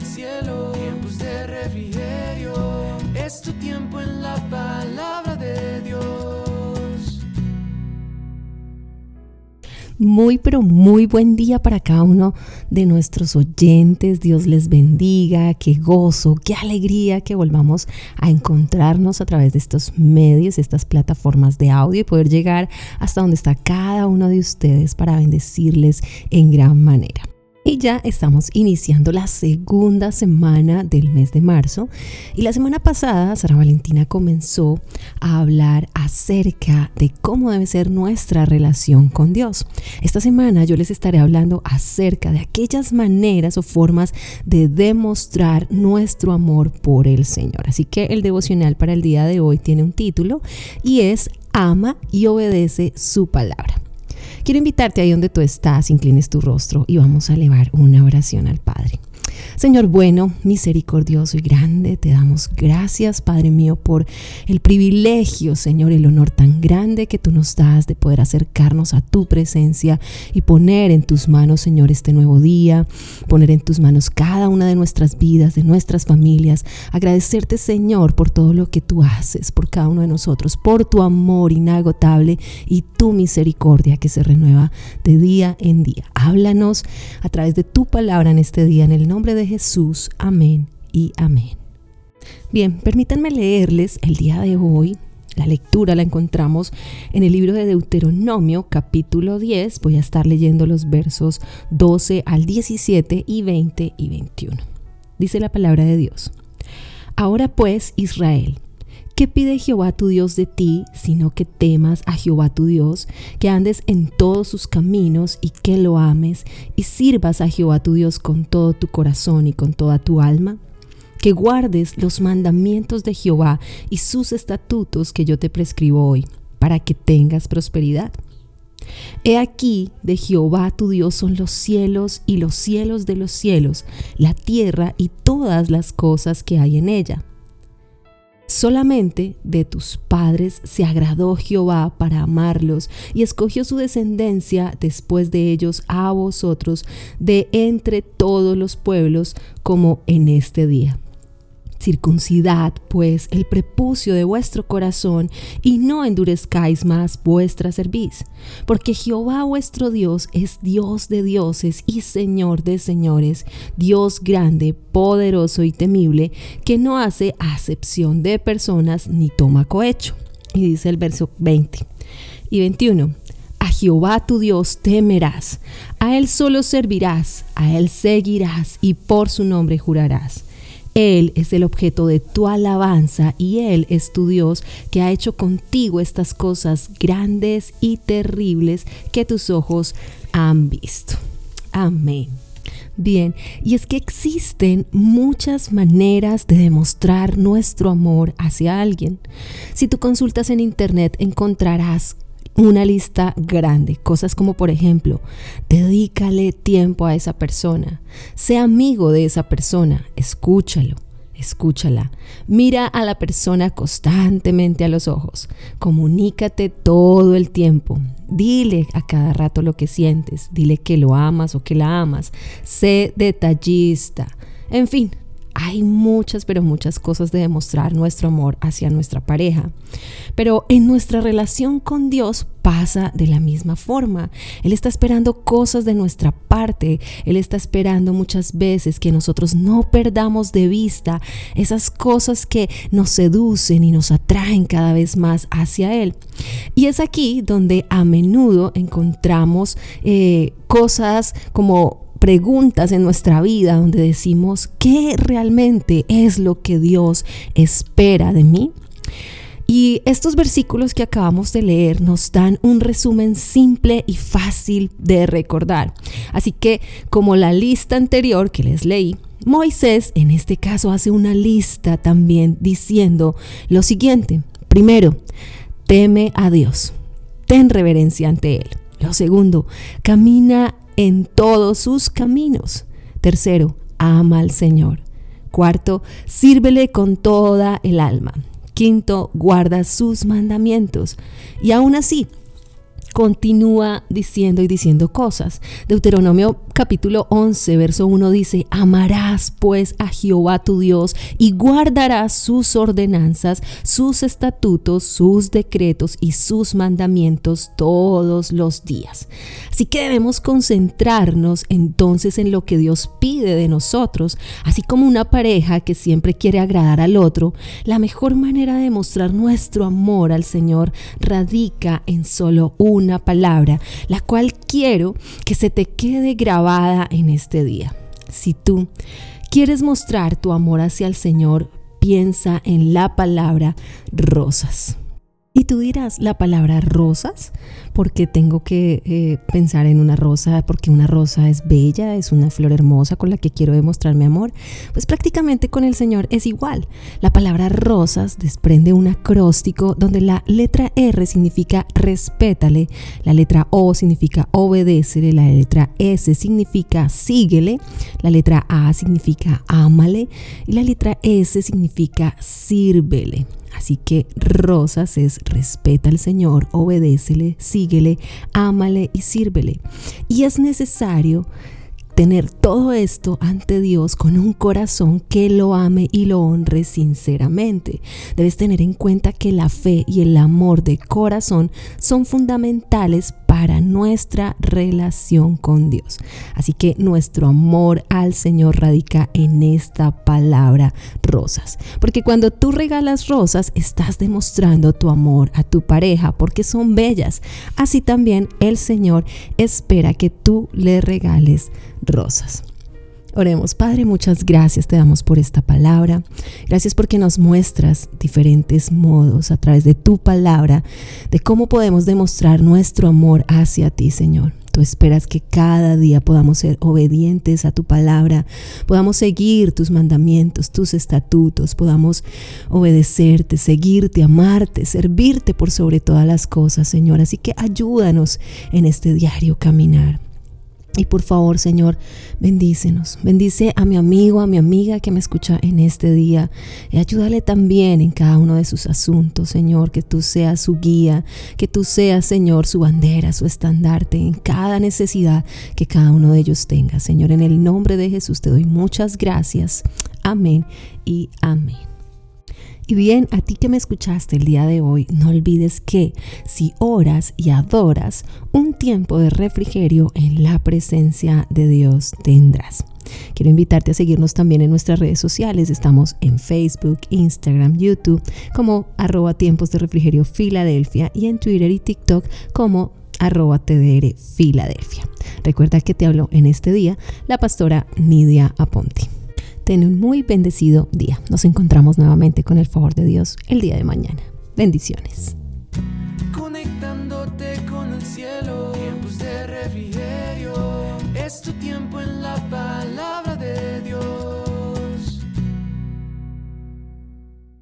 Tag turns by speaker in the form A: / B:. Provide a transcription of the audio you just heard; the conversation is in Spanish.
A: cielo, tiempos de refrigerio. Es tu tiempo en la palabra de Dios.
B: Muy, pero muy buen día para cada uno de nuestros oyentes. Dios les bendiga. Qué gozo, qué alegría que volvamos a encontrarnos a través de estos medios, estas plataformas de audio y poder llegar hasta donde está cada uno de ustedes para bendecirles en gran manera. Y ya estamos iniciando la segunda semana del mes de marzo. Y la semana pasada, Sara Valentina comenzó a hablar acerca de cómo debe ser nuestra relación con Dios. Esta semana yo les estaré hablando acerca de aquellas maneras o formas de demostrar nuestro amor por el Señor. Así que el devocional para el día de hoy tiene un título y es Ama y obedece su palabra. Quiero invitarte ahí donde tú estás, inclines tu rostro y vamos a elevar una oración al Padre. Señor bueno, misericordioso y grande, te damos gracias, Padre mío, por el privilegio, Señor, el honor tan grande que tú nos das de poder acercarnos a tu presencia y poner en tus manos, Señor, este nuevo día, poner en tus manos cada una de nuestras vidas, de nuestras familias. Agradecerte, Señor, por todo lo que tú haces, por cada uno de nosotros, por tu amor inagotable y tu misericordia que se renueva de día en día. Háblanos a través de tu palabra en este día, en el nombre de Jesús. Amén y amén. Bien, permítanme leerles el día de hoy. La lectura la encontramos en el libro de Deuteronomio capítulo 10. Voy a estar leyendo los versos 12 al 17 y 20 y 21. Dice la palabra de Dios. Ahora pues, Israel, ¿Qué pide Jehová tu Dios de ti, sino que temas a Jehová tu Dios, que andes en todos sus caminos y que lo ames y sirvas a Jehová tu Dios con todo tu corazón y con toda tu alma? Que guardes los mandamientos de Jehová y sus estatutos que yo te prescribo hoy, para que tengas prosperidad. He aquí de Jehová tu Dios son los cielos y los cielos de los cielos, la tierra y todas las cosas que hay en ella Solamente de tus padres se agradó Jehová para amarlos y escogió su descendencia después de ellos a vosotros de entre todos los pueblos como en este día. Circuncidad, pues, el prepucio de vuestro corazón y no endurezcáis más vuestra cerviz, porque Jehová vuestro Dios es Dios de dioses y Señor de señores, Dios grande, poderoso y temible, que no hace acepción de personas ni toma cohecho. Y dice el verso 20 y 21. A Jehová tu Dios temerás, a Él solo servirás, a Él seguirás y por su nombre jurarás él es el objeto de tu alabanza y Él es tu Dios que ha hecho contigo estas cosas grandes y terribles que tus ojos han visto. Amén. Bien, y es que existen muchas maneras de demostrar nuestro amor hacia alguien. Si tú consultas en internet encontrarás una lista grande, cosas como por ejemplo, dedícale tiempo a esa persona, sea amigo de esa persona, escúchalo, escúchala, mira a la persona constantemente a los ojos, comunícate todo el tiempo, dile a cada rato lo que sientes, dile que lo amas o que la amas, sé detallista, en fin, hay muchas, pero muchas cosas de demostrar nuestro amor hacia nuestra pareja. Pero en nuestra relación con Dios pasa de la misma forma. Él está esperando cosas de nuestra parte. Él está esperando muchas veces que nosotros no perdamos de vista esas cosas que nos seducen y nos atraen cada vez más hacia Él. Y es aquí donde a menudo encontramos eh, cosas como preguntas en nuestra vida donde decimos, ¿qué realmente es lo que Dios espera de mí? Y estos versículos que acabamos de leer nos dan un resumen simple y fácil de recordar. Así que, como la lista anterior que les leí, Moisés en este caso hace una lista también diciendo lo siguiente. Primero, teme a Dios, ten reverencia ante Él. Lo segundo, camina en todos sus caminos. Tercero, ama al Señor. Cuarto, sírvele con toda el alma. Quinto, guarda sus mandamientos. Y aún así, continúa diciendo y diciendo cosas. Deuteronomio capítulo 11, verso 1 dice, amarás pues a Jehová tu Dios y guardarás sus ordenanzas, sus estatutos, sus decretos y sus mandamientos todos los días. Así que debemos concentrarnos entonces en lo que Dios pide de nosotros, así como una pareja que siempre quiere agradar al otro, la mejor manera de mostrar nuestro amor al Señor radica en solo una palabra, la cual quiero que se te quede grabada en este día. Si tú quieres mostrar tu amor hacia el Señor, piensa en la palabra rosas. Y tú dirás, ¿la palabra rosas? porque tengo que eh, pensar en una rosa? Porque una rosa es bella, es una flor hermosa con la que quiero demostrar mi amor. Pues prácticamente con el Señor es igual. La palabra rosas desprende un acróstico donde la letra R significa respétale, la letra O significa obedécele, la letra S significa síguele, la letra A significa ámale y la letra S significa sírvele. Así que rosas es respeta al Señor, obedécele, síguele, ámale y sírvele. Y es necesario tener todo esto ante Dios con un corazón que lo ame y lo honre sinceramente. Debes tener en cuenta que la fe y el amor de corazón son fundamentales para nuestra relación con Dios. Así que nuestro amor al Señor radica en esta palabra rosas. Porque cuando tú regalas rosas, estás demostrando tu amor a tu pareja porque son bellas. Así también el Señor espera que tú le regales rosas. Oremos, Padre, muchas gracias te damos por esta palabra. Gracias porque nos muestras diferentes modos a través de tu palabra de cómo podemos demostrar nuestro amor hacia ti, Señor. Tú esperas que cada día podamos ser obedientes a tu palabra, podamos seguir tus mandamientos, tus estatutos, podamos obedecerte, seguirte, amarte, servirte por sobre todas las cosas, Señor. Así que ayúdanos en este diario caminar. Y por favor, Señor, bendícenos. Bendice a mi amigo, a mi amiga que me escucha en este día. Y ayúdale también en cada uno de sus asuntos, Señor. Que tú seas su guía, que tú seas, Señor, su bandera, su estandarte en cada necesidad que cada uno de ellos tenga. Señor, en el nombre de Jesús te doy muchas gracias. Amén y amén. Y bien, a ti que me escuchaste el día de hoy, no olvides que si oras y adoras, un tiempo de refrigerio en la presencia de Dios tendrás. Quiero invitarte a seguirnos también en nuestras redes sociales. Estamos en Facebook, Instagram, YouTube como arroba tiempos de refrigerio Filadelfia y en Twitter y TikTok como arroba TDR Filadelfia. Recuerda que te hablo en este día la pastora Nidia Aponti. Ten un muy bendecido día. Nos encontramos nuevamente con el favor de Dios el día de mañana. Bendiciones.